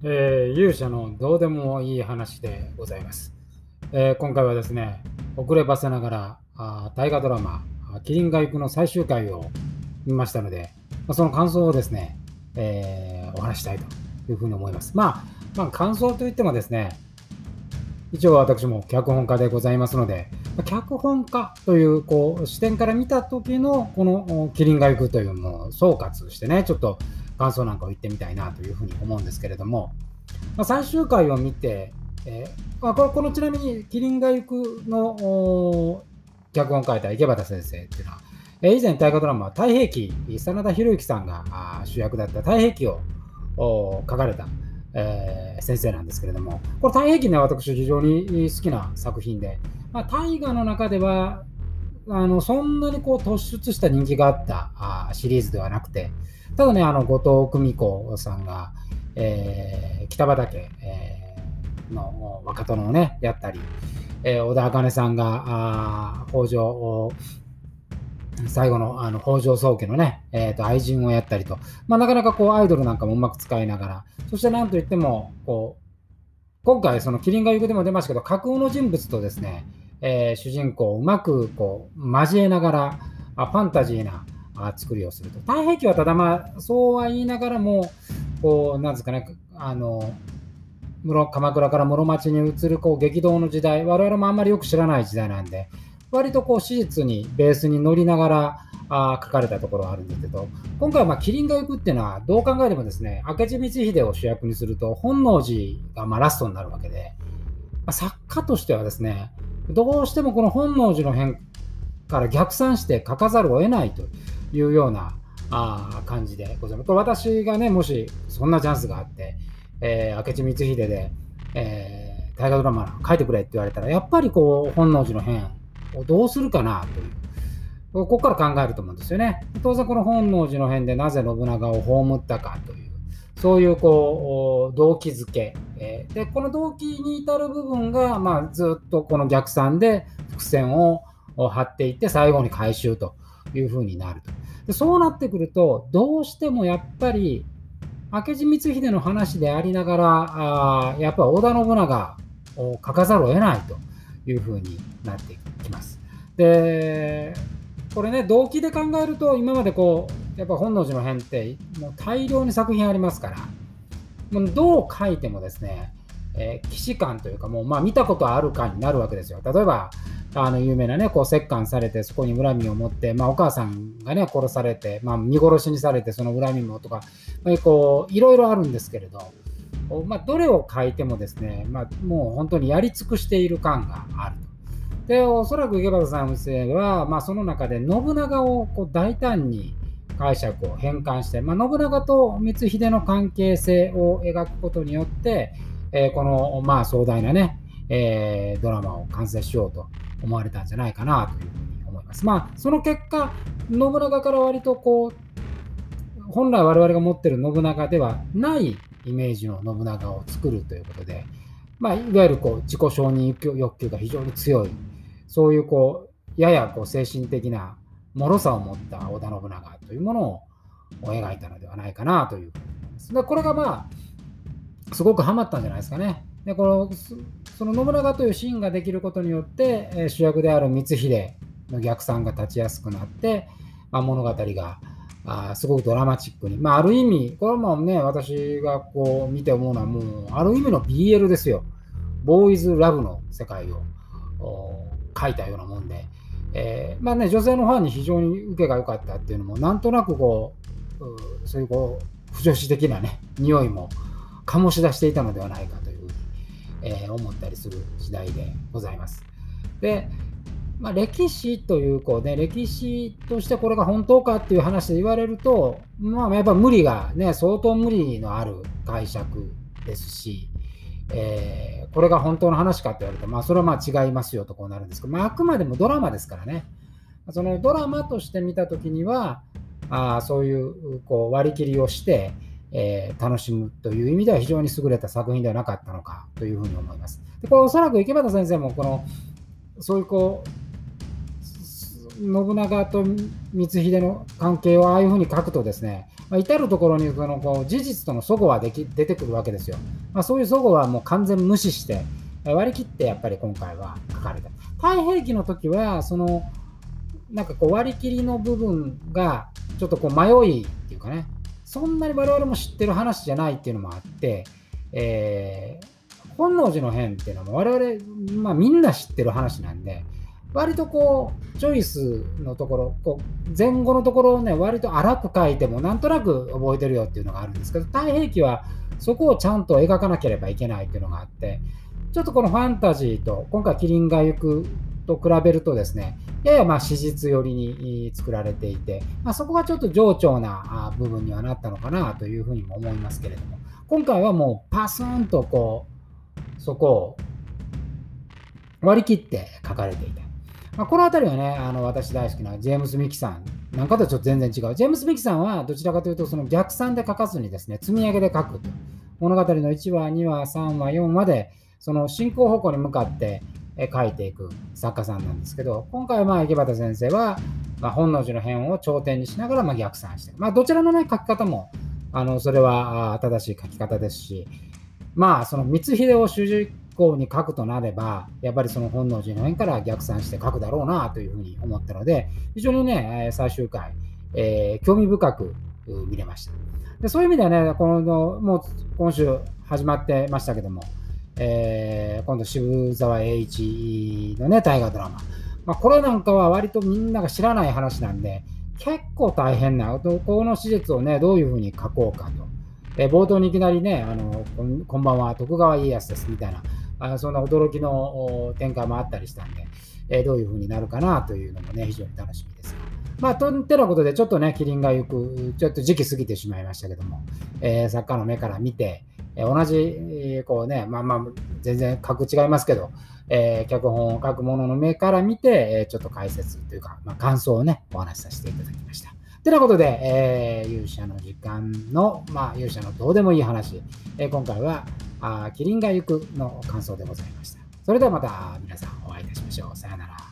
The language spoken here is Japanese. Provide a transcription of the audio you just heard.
えー、勇者のどうでもいい話でございます。えー、今回はですね、遅ればせながらあ大河ドラマ「キリンが行く」の最終回を見ましたので、まあ、その感想をですね、えー、お話したいというふうに思います。まあ、まあ、感想といってもですね、一応私も脚本家でございますので、脚本家というこう視点から見た時のこの「キリンが行く」というのを総括してね、ちょっと感想なんかを言ってみたいなというふうに思うんですけれども、まあ、最終回を見て、えー、まあ、これこのちなみに「キリンが行く」の脚本を書いた池端先生っていうのは、えー、以前大河ドラマ「太平記」真田広之さんが主役だった「太平記」を書かれた、えー、先生なんですけれどもこれ「太平記」ね私非常に好きな作品で、まあ、大河の中ではあのそんなにこう突出した人気があったあシリーズではなくて、ただね、あの後藤久美子さんが、えー、北畠、えー、の若殿をね、やったり、えー、小田茜さんがあ北条最後のあの北条宗家のね、えー、と愛人をやったりと、まあ、なかなかこうアイドルなんかもうまく使いながら、そしてなんといっても、こう今回、そのキリンが行くでも出ましたけど、架空の人物とですね、えー、主人公をうまくこう交えながら、あファンタジーなあ作りをすると。太平記はただまあ、そうは言いながらも、こう、なんですかね、あの、室鎌倉から室町に移るこう激動の時代、我々もあんまりよく知らない時代なんで、割とこう史実にベースに乗りながらあ書かれたところがあるんですけど、今回はまあキリンが行くっていうのは、どう考えてもですね、明智光秀を主役にすると、本能寺がまあラストになるわけで、まあ、作家としてはですね、どうしてもこの本能寺の変から逆算して書かざるを得ないというようなあ感じでございます。これ私がね、もしそんなチャンスがあって、えー、明智光秀で、えー、大河ドラマ書いてくれって言われたら、やっぱりこう、本能寺の変をどうするかなという。ここから考えると思うんですよね。当然この本能寺の変でなぜ信長を葬ったかという、そういうこう動機づけ、え、で、この動機に至る部分が、まあ、ずっとこの逆算で伏線を張っていって、最後に回収というふうになると。でそうなってくると、どうしてもやっぱり、明智光秀の話でありながら、あやっぱ織田信長を書かざるを得ないというふうになってきます。で、これね、動機で考えると、今までこう、やっぱ本能寺の変って、もう大量に作品ありますから、もうどう書いてもですね、えー、既視感というか、もうまあ見たことあるかになるわけですよ。例えば、あの有名なね、こう折檻されて、そこに恨みを持って、まあ、お母さんがね、殺されて、まあ、見殺しにされて、その恨みもとかま、こういろいろあるんですけれど、まあ、どれを書いてもですね、まあ、もう本当にやり尽くしている感があると。で、おそらく池端さんは、まあ、その中で信長をこう大胆に解釈を変換して、まあ、信長と光秀の関係性を描くことによって、えー、この、まあ、壮大なね、えー、ドラマを完成しようと思われたんじゃないかなというふうに思います。まあ、その結果、信長から割とこう、本来我々が持ってる信長ではないイメージの信長を作るということで、まあ、いわゆるこう自己承認欲求が非常に強い、そういうこうややこう精神的な脆さを持った織田信長というものを描いたのではないかなというふうに思います。でこれがまあ、すごくハマったんじゃないですかね。でこのその信長というシーンができることによって、え主役である光秀の逆算が立ちやすくなって、まあ、物語があすごくドラマチックに、まあ、ある意味、これもね、私がこう見て思うのは、もう、ある意味の BL ですよ。ボーイズラブの世界を書いたようなもんで、えー、まあね、女性のファンに非常に受けが良かったっていうのも、なんとなくこう、そういうこう、不女子的なね、匂いも醸し出していたのではないかとえー、思ったりする次第でございます。で、まあ、歴史というこう、ね、歴史としてこれが本当かっていう話で言われると、まあ、やっぱ無理がね、相当無理のある解釈ですし、えー、これが本当の話かって言われると、まあ、それはまあ違いますよとこうなるんですけど、まあ、あくまでもドラマですからね、そのドラマとして見たときには、あそういうこう割り切りをして、えー、楽しむという意味では非常に優れた作品ではなかったのかというふうに思います。でこれおそらく池端先生もこのそういうこう信長と光秀の関係をああいうふうに書くとですねまあ、至るところにそのこう事実との齟齬はでき出てくるわけですよ。まあ、そういう齟齬はもう完全無視して、割り切ってやっぱり今回は書かれた。太平記の時は、その、なんかこう割り切りの部分がちょっとこう迷いっていうかね、そんなに我々も知ってる話じゃないっていうのもあって、えー、本能寺の変っていうのも我々、まあ、みんな知ってる話なんで、割とこう、チョイスのところ、こう前後のところをね、割と荒く書いても、なんとなく覚えてるよっていうのがあるんですけど、太平記はそこをちゃんと描かなければいけないっていうのがあって、ちょっとこのファンタジーと、今回、キリンが行くと比べるとですね、ややまあ史実寄りに作られていて、まあ、そこがちょっと冗長な部分にはなったのかなというふうにも思いますけれども、今回はもうパスンとこう、そこを割り切って書かれていた。まあ、この辺りはね、あの私大好きなジェームス・ミキさんなんかとちょっと全然違う。ジェームス・ミキさんはどちらかというと、その逆算で書かずにですね、積み上げで書くと。物語の1話、2話、3話、4話で、その進行方向に向かって書いていく作家さんなんですけど、今回はまあ池端先生は、まあ、本能寺の変を頂点にしながらま逆算してまあ、どちらの、ね、書き方も、あのそれは正しい書き方ですし、まあ、その光秀を主人公に書くとなれば、やっぱりその本能寺の変から逆算して書くだろうなというふうに思ったので、非常にね、最終回、えー、興味深く見れました。でそういう意味ではね、このもう今週始まってましたけども、えー、今度渋沢栄一のね、大河ドラマ。まあ、これなんかは割とみんなが知らない話なんで、結構大変な、この史実をね、どういうふうに書こうかと。えー、冒頭にいきなりね、あのこんばんは、徳川家康ですみたいな、あそんな驚きの展開もあったりしたんで、えー、どういうふうになるかなというのもね、非常に楽しみですまあ、とんてなことで、ちょっとね、キリンが行く、ちょっと時期過ぎてしまいましたけども、えー、作家の目から見て、えー、同じえ、こうね、まあまあ、全然格違いますけど、えー、脚本を書くものの目から見て、えちょっと解説というか、まあ、感想をね、お話しさせていただきました。てなことで、えー、勇者の時間の、まあ、勇者のどうでもいい話、えー、今回は、あキリンが行くの感想でございました。それではまた皆さんお会いいたしましょう。さよなら。